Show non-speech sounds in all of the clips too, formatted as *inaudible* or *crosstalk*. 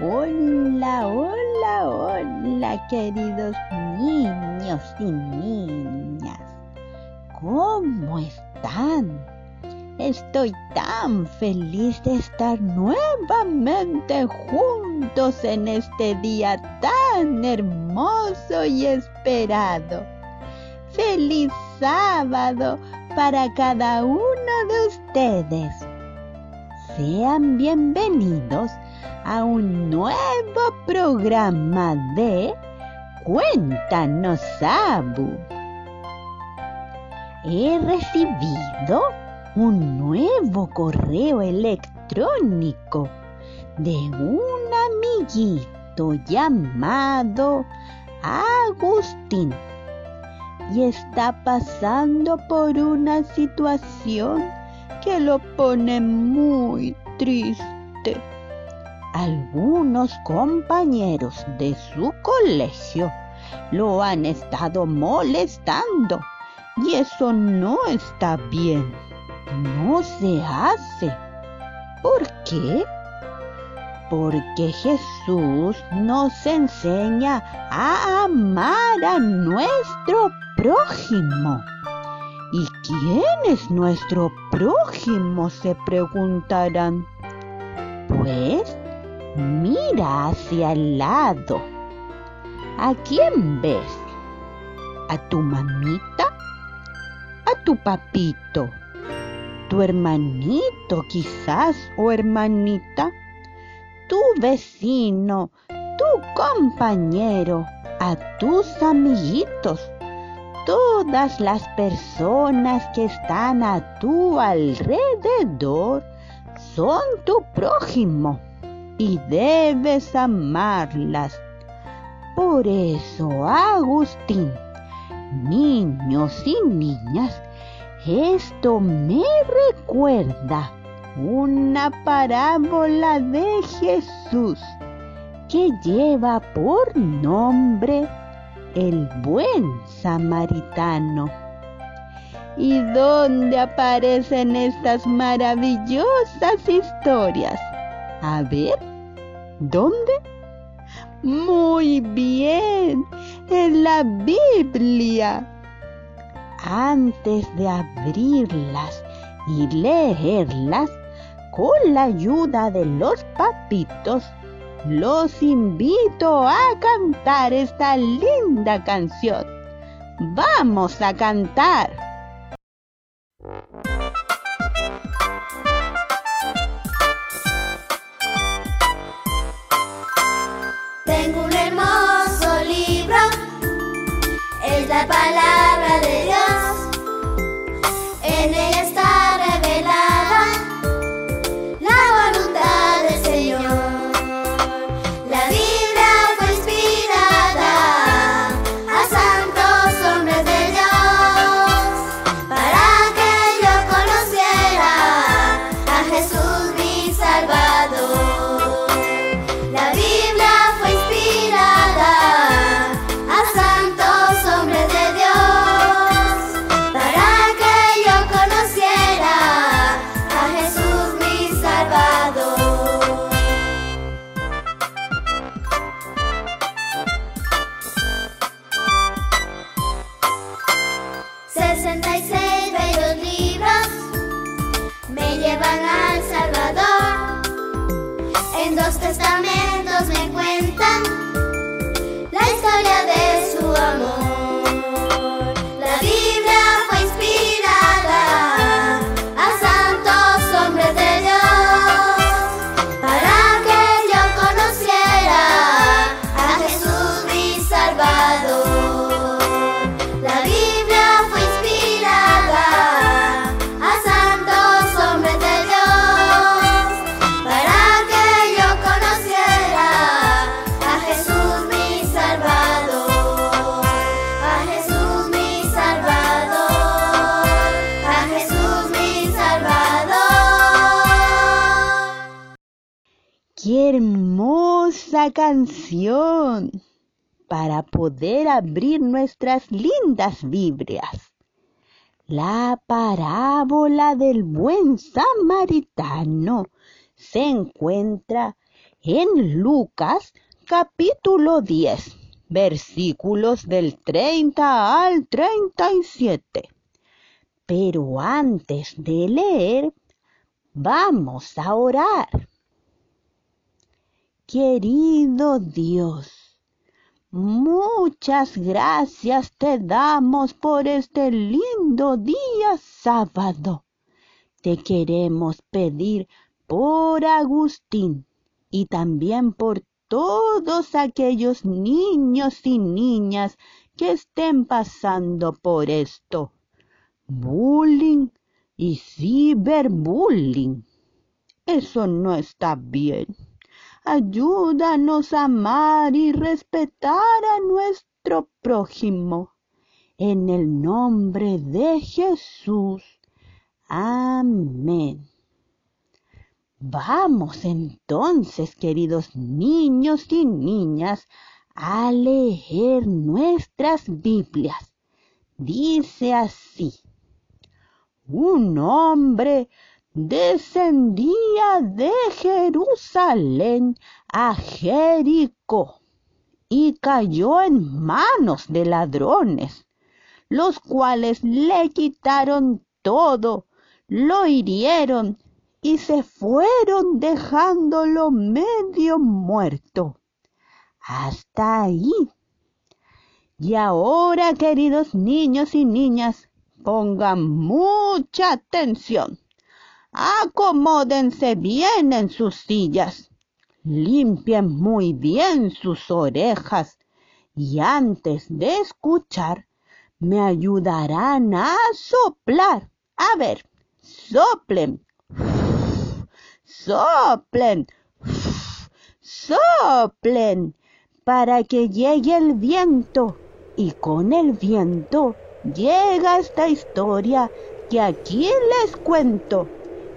Hola, hola, hola, queridos niños y niñas. ¿Cómo están? Estoy tan feliz de estar nuevamente juntos en este día tan hermoso y esperado. Feliz sábado para cada uno de ustedes. Sean bienvenidos a un nuevo programa de Cuéntanos, Abu. He recibido un nuevo correo electrónico de un amiguito llamado Agustín y está pasando por una situación que lo pone muy triste. Algunos compañeros de su colegio lo han estado molestando y eso no está bien. No se hace. ¿Por qué? Porque Jesús nos enseña a amar a nuestro prójimo. ¿Y quién es nuestro prójimo? se preguntarán. Pues mira hacia el lado. ¿A quién ves? ¿A tu mamita? ¿A tu papito? ¿Tu hermanito quizás o hermanita? ¿Tu vecino? ¿Tu compañero? ¿A tus amiguitos? todas las personas que están a tu alrededor son tu prójimo y debes amarlas. Por eso, Agustín, niños y niñas, esto me recuerda una parábola de Jesús que lleva por nombre el buen samaritano. ¿Y dónde aparecen estas maravillosas historias? A ver, ¿dónde? Muy bien, en la Biblia. Antes de abrirlas y leerlas, con la ayuda de los papitos, los invito a cantar esta linda canción. Vamos a cantar. Canción! Para poder abrir nuestras lindas Biblias. La parábola del buen samaritano se encuentra en Lucas capítulo 10, versículos del 30 al 37. Pero antes de leer, vamos a orar. Querido Dios, muchas gracias te damos por este lindo día sábado. Te queremos pedir por Agustín y también por todos aquellos niños y niñas que estén pasando por esto. Bullying y ciberbullying. Eso no está bien. Ayúdanos a amar y respetar a nuestro prójimo. En el nombre de Jesús. Amén. Vamos entonces, queridos niños y niñas, a leer nuestras Biblias. Dice así, un hombre descendía de Jerusalén a Jericó y cayó en manos de ladrones, los cuales le quitaron todo, lo hirieron y se fueron dejándolo medio muerto. Hasta ahí. Y ahora, queridos niños y niñas, pongan mucha atención. Acomódense bien en sus sillas. Limpien muy bien sus orejas y antes de escuchar me ayudarán a soplar. A ver, soplen soplen, soplen, para que llegue el viento. Y con el viento llega esta historia que aquí les cuento.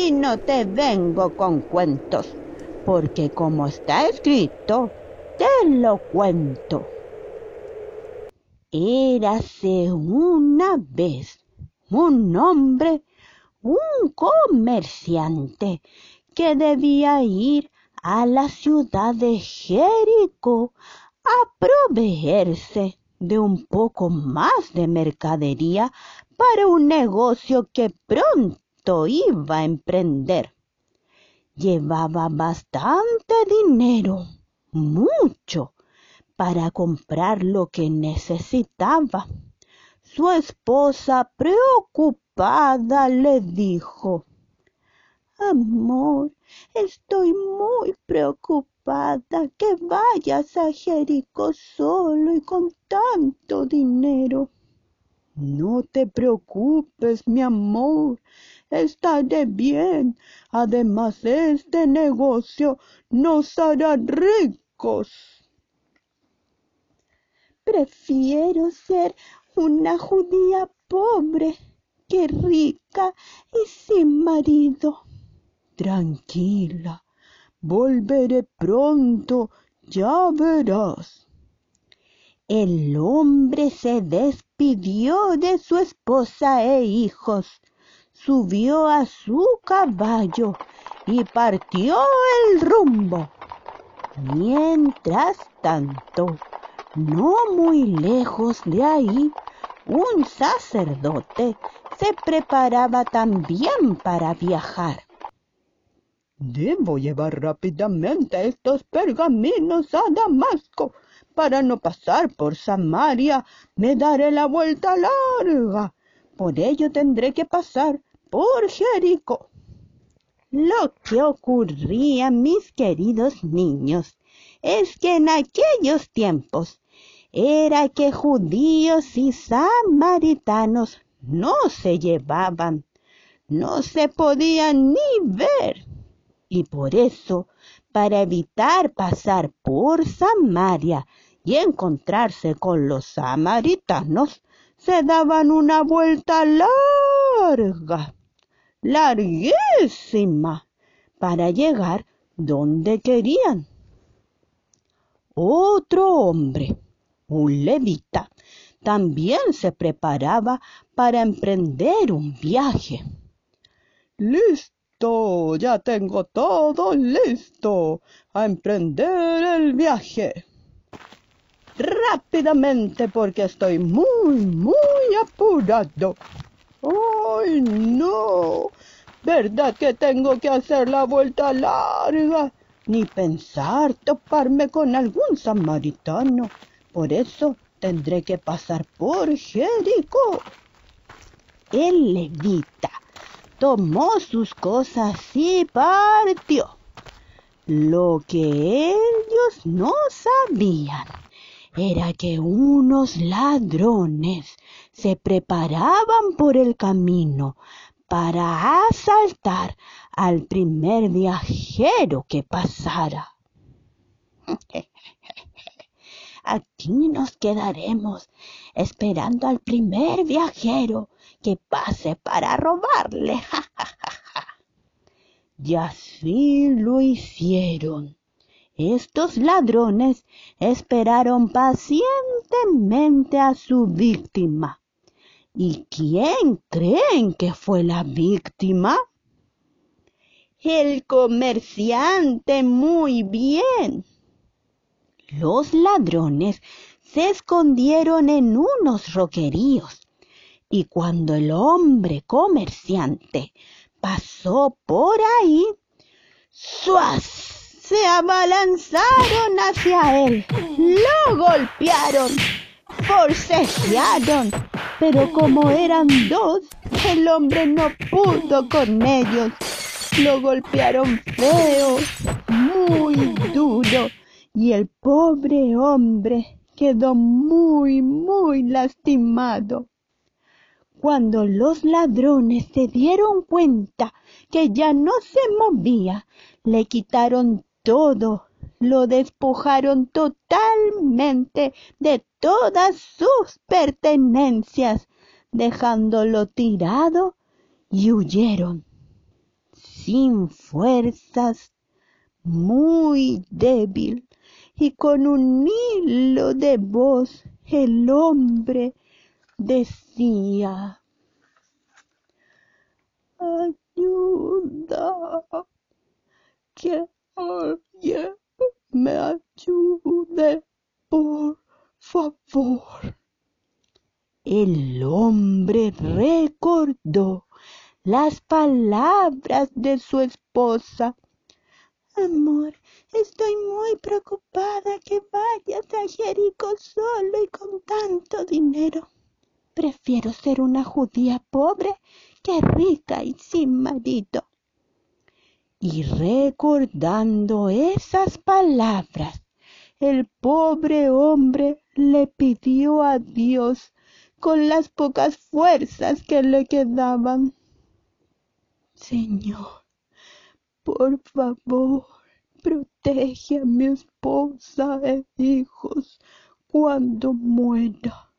Y no te vengo con cuentos, porque como está escrito, te lo cuento. Érase una vez un hombre, un comerciante, que debía ir a la ciudad de Jericó a proveerse de un poco más de mercadería para un negocio que pronto iba a emprender. Llevaba bastante dinero, mucho, para comprar lo que necesitaba. Su esposa, preocupada, le dijo Amor, estoy muy preocupada que vayas a Jericó solo y con tanto dinero. No te preocupes, mi amor, estaré bien. Además, este negocio nos hará ricos. Prefiero ser una judía pobre que rica y sin marido. Tranquila, volveré pronto, ya verás. El hombre se despidió de su esposa e hijos, subió a su caballo y partió el rumbo. Mientras tanto, no muy lejos de ahí, un sacerdote se preparaba también para viajar. Debo llevar rápidamente estos pergaminos a Damasco. Para no pasar por Samaria, me daré la vuelta larga. Por ello tendré que pasar por Jericó. Lo que ocurría, mis queridos niños, es que en aquellos tiempos era que judíos y samaritanos no se llevaban, no se podían ni ver y por eso, para evitar pasar por Samaria y encontrarse con los samaritanos, se daban una vuelta larga, larguísima, para llegar donde querían. Otro hombre, un levita, también se preparaba para emprender un viaje. Listo ya tengo todo listo a emprender el viaje. Rápidamente porque estoy muy, muy apurado. ¡Ay, no! ¿Verdad que tengo que hacer la vuelta larga? Ni pensar toparme con algún samaritano. Por eso tendré que pasar por Jericó. El levita tomó sus cosas y partió. Lo que ellos no sabían era que unos ladrones se preparaban por el camino para asaltar al primer viajero que pasara. *laughs* Aquí nos quedaremos esperando al primer viajero que pase para robarle. *laughs* y así lo hicieron. Estos ladrones esperaron pacientemente a su víctima. ¿Y quién creen que fue la víctima? El comerciante muy bien. Los ladrones se escondieron en unos roqueríos y cuando el hombre comerciante pasó por ahí, ¡suas! se abalanzaron hacia él, lo golpearon, forcejearon, pero como eran dos, el hombre no pudo con ellos. Lo golpearon feo, muy duro, y el pobre hombre quedó muy, muy lastimado. Cuando los ladrones se dieron cuenta que ya no se movía, le quitaron todo, lo despojaron totalmente de todas sus pertenencias, dejándolo tirado y huyeron, sin fuerzas, muy débil, y con un hilo de voz el hombre decía, ayuda, ayude, por favor. El hombre recordó las palabras de su esposa. Amor, estoy muy preocupada que vayas a Jericó solo y con tanto dinero. Prefiero ser una judía pobre que rica y sin marido. Y recordando esas palabras, el pobre hombre le pidió a Dios con las pocas fuerzas que le quedaban. Señor, por favor, protege a mi esposa e hijos cuando muera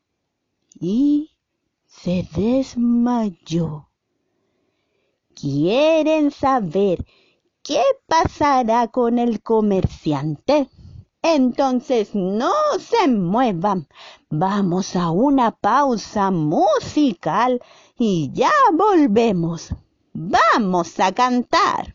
y se desmayó. ¿Quieren saber qué pasará con el comerciante? Entonces no se muevan. Vamos a una pausa musical y ya volvemos. Vamos a cantar.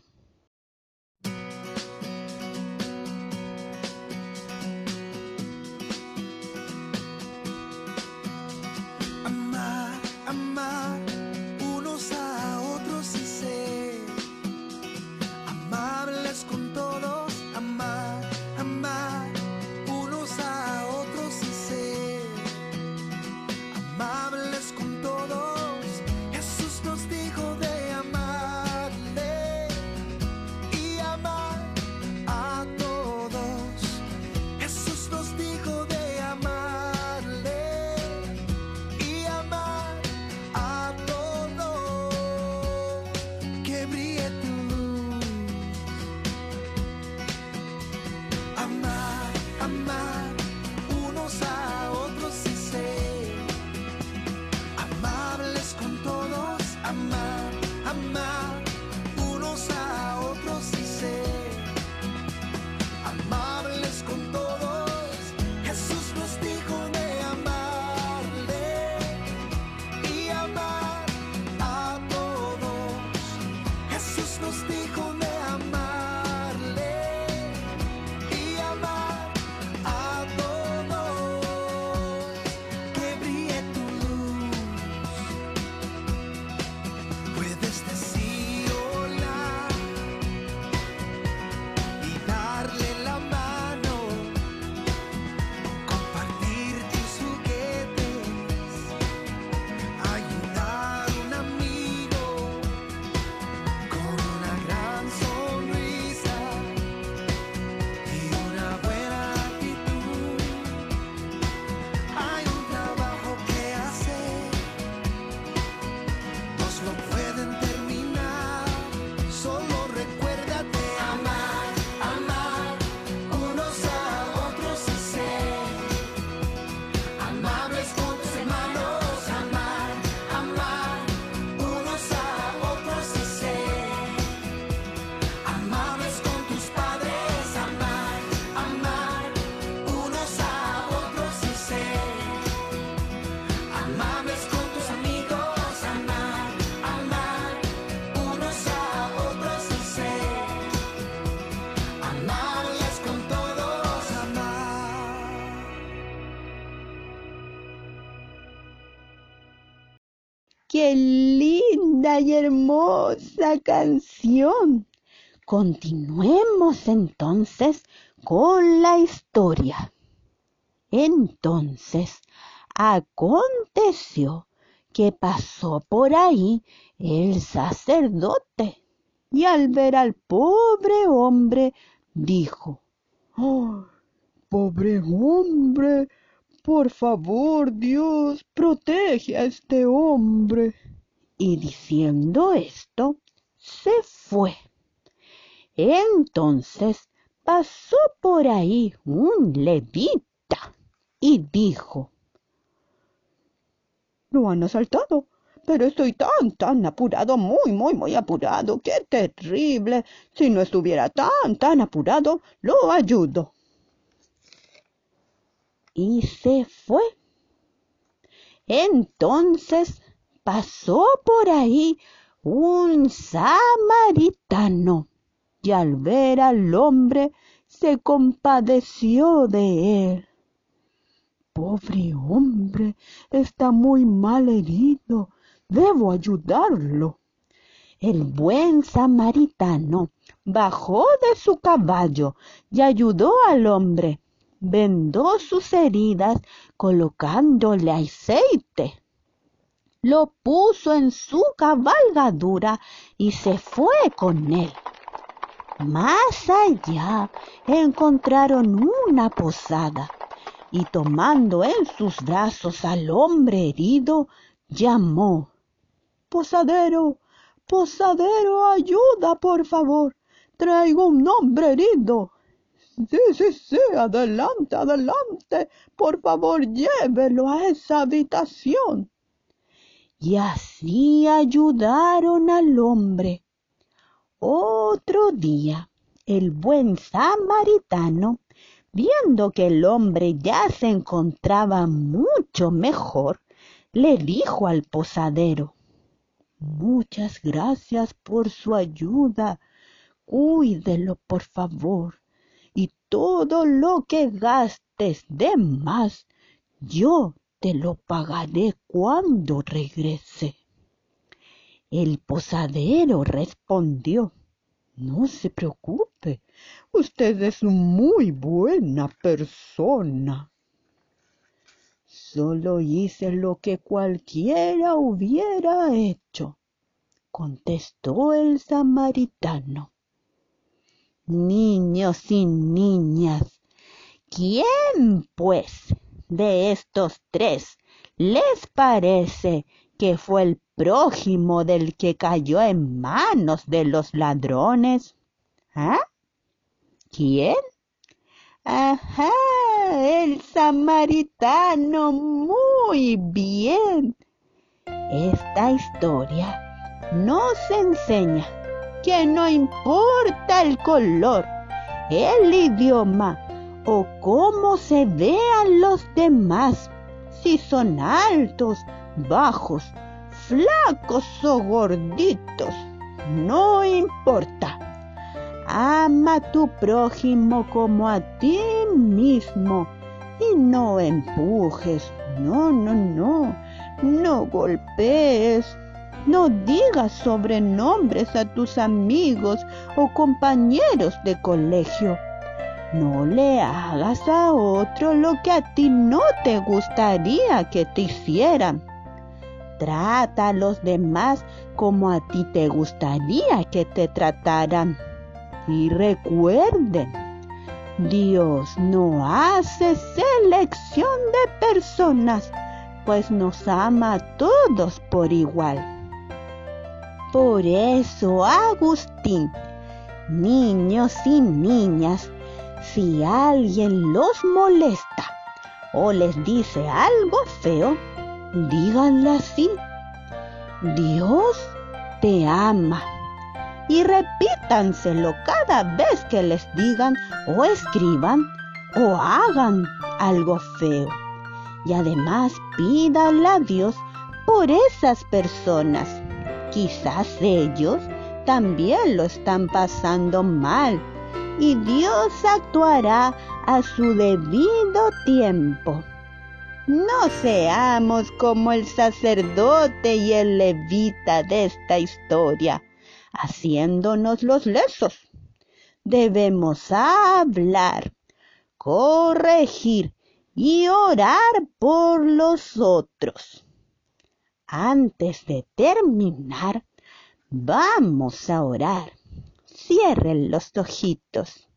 Hermosa canción! Continuemos entonces con la historia. Entonces aconteció que pasó por ahí el sacerdote y al ver al pobre hombre dijo, oh, pobre hombre, por favor, Dios, protege a este hombre. Y diciendo esto, se fue. Entonces pasó por ahí un levita y dijo, Lo han asaltado, pero estoy tan, tan apurado, muy, muy, muy apurado. Qué terrible. Si no estuviera tan, tan apurado, lo ayudo y se fue. Entonces pasó por ahí un samaritano y al ver al hombre se compadeció de él. Pobre hombre, está muy mal herido, debo ayudarlo. El buen samaritano bajó de su caballo y ayudó al hombre vendó sus heridas colocándole aceite. Lo puso en su cabalgadura y se fue con él. Más allá encontraron una posada y tomando en sus brazos al hombre herido, llamó Posadero, posadero, ayuda, por favor. Traigo un hombre herido. Sí, sí, sí, adelante, adelante. Por favor, llévelo a esa habitación. Y así ayudaron al hombre. Otro día, el buen samaritano, viendo que el hombre ya se encontraba mucho mejor, le dijo al posadero, Muchas gracias por su ayuda. Cuídelo, por favor y todo lo que gastes de más, yo lo pagaré cuando regrese. El posadero respondió, no se preocupe, usted es muy buena persona. Solo hice lo que cualquiera hubiera hecho, contestó el samaritano niños y niñas. ¿Quién, pues, de estos tres les parece que fue el prójimo del que cayó en manos de los ladrones? ¿Ah? ¿Quién? Ajá, el samaritano. Muy bien. Esta historia nos enseña que no importa el color, el idioma o cómo se vean los demás, si son altos, bajos, flacos o gorditos, no importa. Ama a tu prójimo como a ti mismo y no empujes, no, no, no, no golpees, no digas sobrenombres a tus amigos o compañeros de colegio. No le hagas a otro lo que a ti no te gustaría que te hicieran. Trata a los demás como a ti te gustaría que te trataran. Y recuerden, Dios no hace selección de personas, pues nos ama a todos por igual. Por eso, Agustín, niños y niñas, si alguien los molesta o les dice algo feo, díganle así, Dios te ama. Y repítanselo cada vez que les digan o escriban o hagan algo feo. Y además pídanle a Dios por esas personas Quizás ellos también lo están pasando mal y Dios actuará a su debido tiempo. No seamos como el sacerdote y el levita de esta historia, haciéndonos los lesos. Debemos hablar, corregir y orar por los otros. Antes de terminar, vamos a orar. Cierren los ojitos.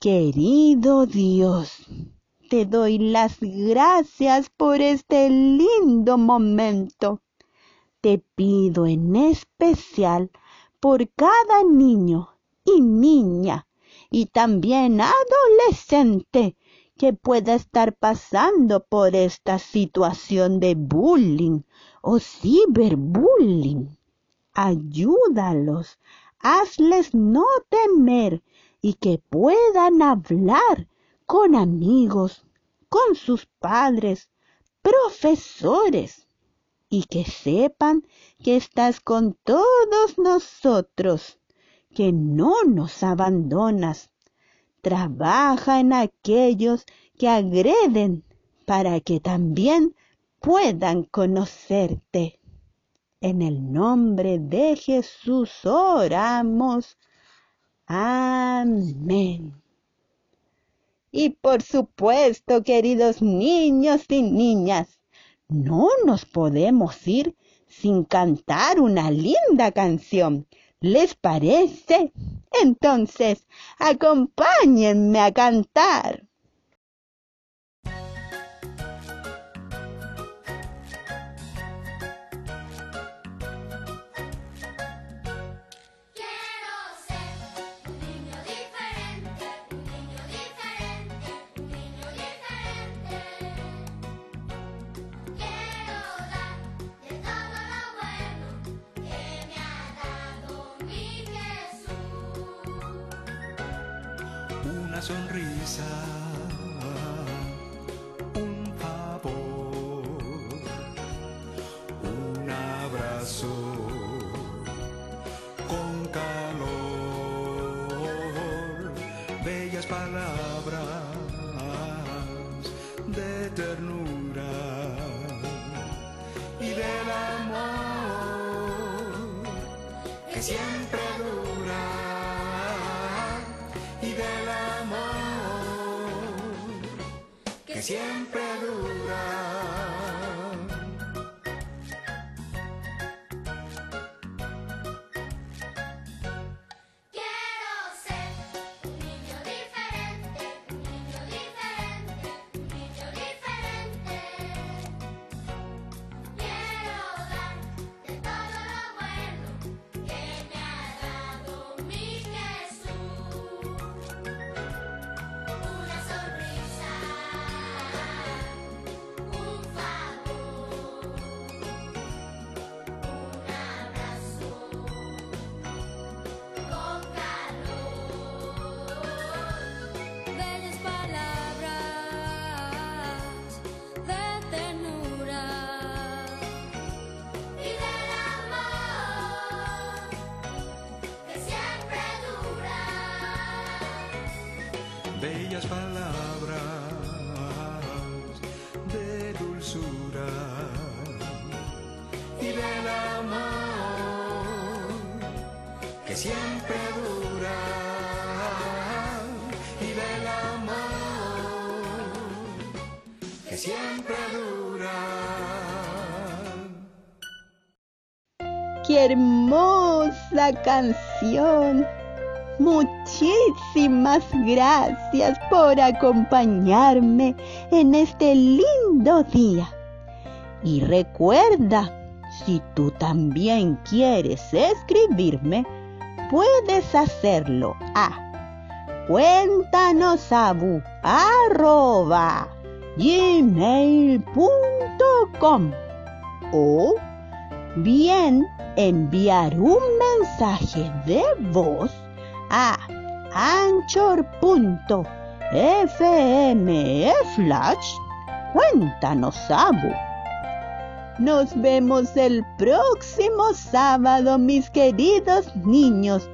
Querido Dios, te doy las gracias por este lindo momento. Te pido en especial por cada niño y niña y también adolescente que pueda estar pasando por esta situación de bullying o ciberbullying. Ayúdalos, hazles no temer y que puedan hablar con amigos, con sus padres, profesores, y que sepan que estás con todos nosotros, que no nos abandonas. Trabaja en aquellos que agreden para que también puedan conocerte. En el nombre de Jesús oramos. Amén. Y por supuesto, queridos niños y niñas, no nos podemos ir sin cantar una linda canción. ¿Les parece? Entonces, acompáñenme a cantar. Sonrisa, siempre bellas hermosa canción! Muchísimas gracias por acompañarme en este lindo día. Y recuerda, si tú también quieres escribirme, puedes hacerlo a cuéntanosabu o bien enviar un mensaje de voz a anchor.fm slash cuéntanos Abu. Nos vemos el próximo sábado, mis queridos niños.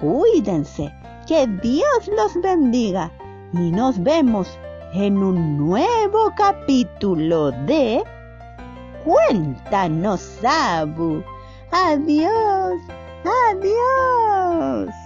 Cuídense, que Dios los bendiga y nos vemos en un nuevo capítulo de Cuéntanos, Abu. Adiós, adiós.